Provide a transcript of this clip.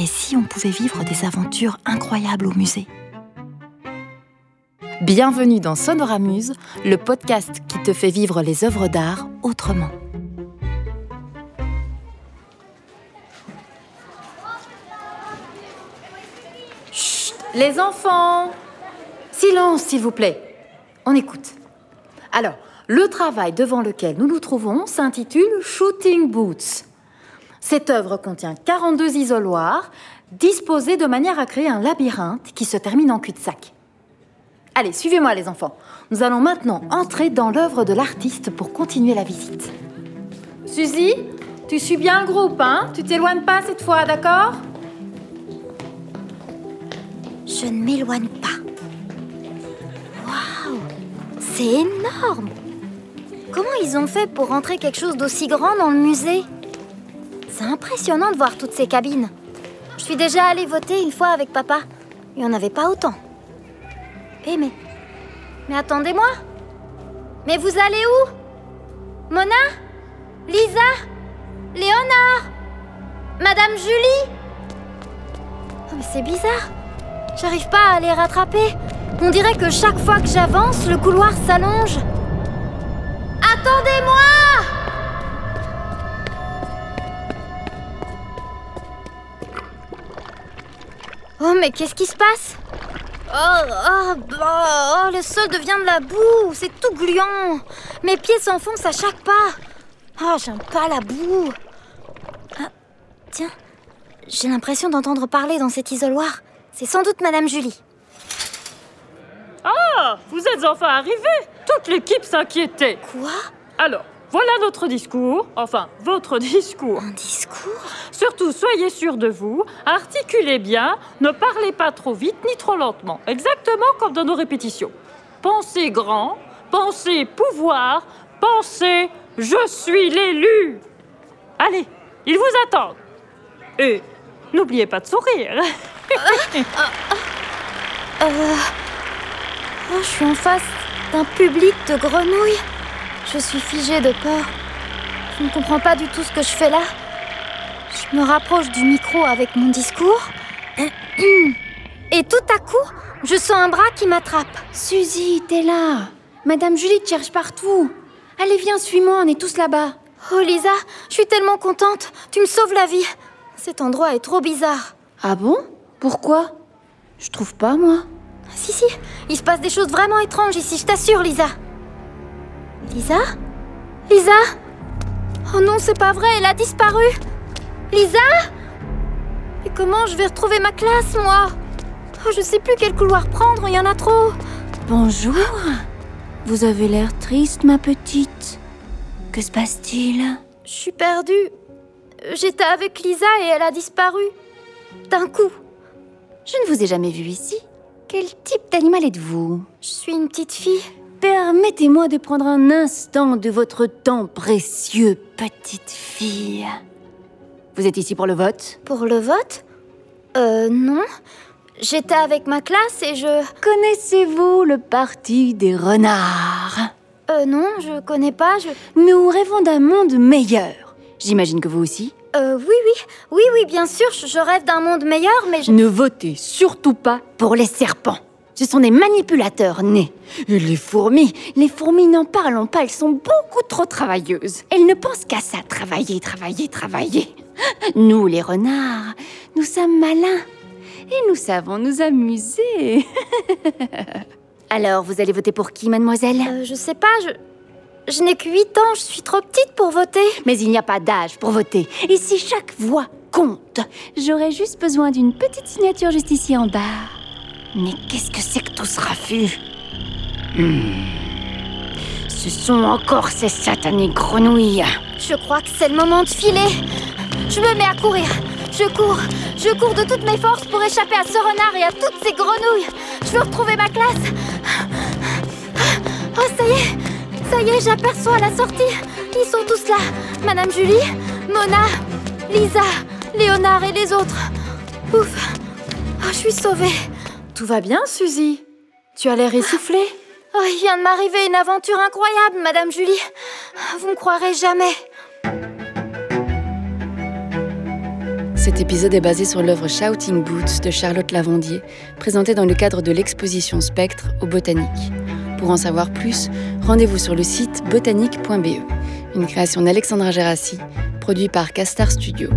Et si on pouvait vivre des aventures incroyables au musée? Bienvenue dans Sonoramuse, le podcast qui te fait vivre les œuvres d'art autrement. Chut, les enfants Silence, s'il vous plaît. On écoute. Alors, le travail devant lequel nous nous trouvons s'intitule Shooting Boots. Cette œuvre contient 42 isoloirs disposés de manière à créer un labyrinthe qui se termine en cul-de-sac. Allez, suivez-moi les enfants. Nous allons maintenant entrer dans l'œuvre de l'artiste pour continuer la visite. Suzy, tu suis bien le groupe, hein? Tu t'éloignes pas cette fois, d'accord? Je ne m'éloigne pas. Waouh C'est énorme Comment ils ont fait pour rentrer quelque chose d'aussi grand dans le musée? C'est impressionnant de voir toutes ces cabines. Je suis déjà allée voter une fois avec papa. Il n'y en avait pas autant. Eh mais... Mais attendez-moi Mais vous allez où? Mona? Lisa? Léonard? Madame Julie? Oh mais c'est bizarre. J'arrive pas à les rattraper. On dirait que chaque fois que j'avance, le couloir s'allonge. Attendez-moi Oh mais qu'est-ce qui se passe? Oh, oh, bah, oh, le sol devient de la boue, c'est tout gluant. Mes pieds s'enfoncent à chaque pas. Oh, j'aime pas la boue. Ah, tiens, j'ai l'impression d'entendre parler dans cet isoloir. C'est sans doute Madame Julie. Ah, vous êtes enfin arrivés Toute l'équipe s'inquiétait. Quoi? Alors, voilà notre discours, enfin, votre discours. Un discours? Surtout, soyez sûrs de vous, articulez bien, ne parlez pas trop vite ni trop lentement, exactement comme dans nos répétitions. Pensez grand, pensez pouvoir, pensez je suis l'élu. Allez, ils vous attendent. Et n'oubliez pas de sourire. Euh... Oh, je suis en face d'un public de grenouilles. Je suis figée de peur. Je ne comprends pas du tout ce que je fais là. Je me rapproche du micro avec mon discours. Et tout à coup, je sens un bras qui m'attrape. Suzy, t'es là. Madame Julie te cherche partout. Allez, viens, suis-moi, on est tous là-bas. Oh Lisa, je suis tellement contente. Tu me sauves la vie. Cet endroit est trop bizarre. Ah bon? Pourquoi? Je trouve pas, moi. Si, si, il se passe des choses vraiment étranges ici, je t'assure, Lisa. Lisa? Lisa? Oh non, c'est pas vrai, elle a disparu. Lisa? Et comment je vais retrouver ma classe, moi? Oh, je sais plus quel couloir prendre, il y en a trop. Bonjour. Vous avez l'air triste, ma petite. Que se passe-t-il? Je suis perdue. J'étais avec Lisa et elle a disparu. D'un coup. Je ne vous ai jamais vu ici. Quel type d'animal êtes-vous? Je suis une petite fille. Permettez-moi de prendre un instant de votre temps précieux, petite fille. Vous êtes ici pour le vote? Pour le vote? Euh, non. J'étais avec ma classe et je... Connaissez-vous le parti des renards? Euh, non, je connais pas, je... Nous rêvons d'un monde meilleur. J'imagine que vous aussi Euh, oui, oui. Oui, oui, bien sûr, je je rêve d'un monde meilleur, mais je... Ne votez surtout pas pour les serpents. Ce sont des manipulateurs nés. Et les fourmis, les fourmis n'en parlons pas, elles sont beaucoup trop travailleuses. Elles ne pensent qu'à ça, travailler, travailler, travailler. Nous, les renards, nous sommes malins. Et nous savons nous amuser. Alors, vous allez voter pour qui, mademoiselle? Euh, je sais pas, je... Je n'ai que 8 ans, je suis trop petite pour voter. Mais il n'y a pas d'âge pour voter. Et si chaque voix compte, j'aurais juste besoin d'une petite signature juste ici en bas. Mais qu'est-ce que c'est que tout ce raffut Hmm. Ce sont encore ces satanées grenouilles. Je crois que c'est le moment de filer. Je me mets à courir. Je cours. Je cours de toutes mes forces pour échapper à ce renard et à toutes ces grenouilles. Je veux retrouver ma classe. Oh, ça y est. Ça y est, j'aperçois la sortie. Ils sont tous là. Madame Julie, Mona, Lisa, Léonard et les autres. Ouf. Oh, je suis sauvée. Tout va bien, Suzy? Tu as l'air essoufflée? Oh, il vient de m'arriver une aventure incroyable, Madame Julie. Vous me croirez jamais. Cet épisode est basé sur l'œuvre Shouting Boots de Charlotte Lavandier, présentée dans le cadre de l'exposition Spectre au Botanique. Pour en savoir plus, rendez-vous sur le site botanique.be, une création d'Alexandra Gérassi, produit par Castar Studio.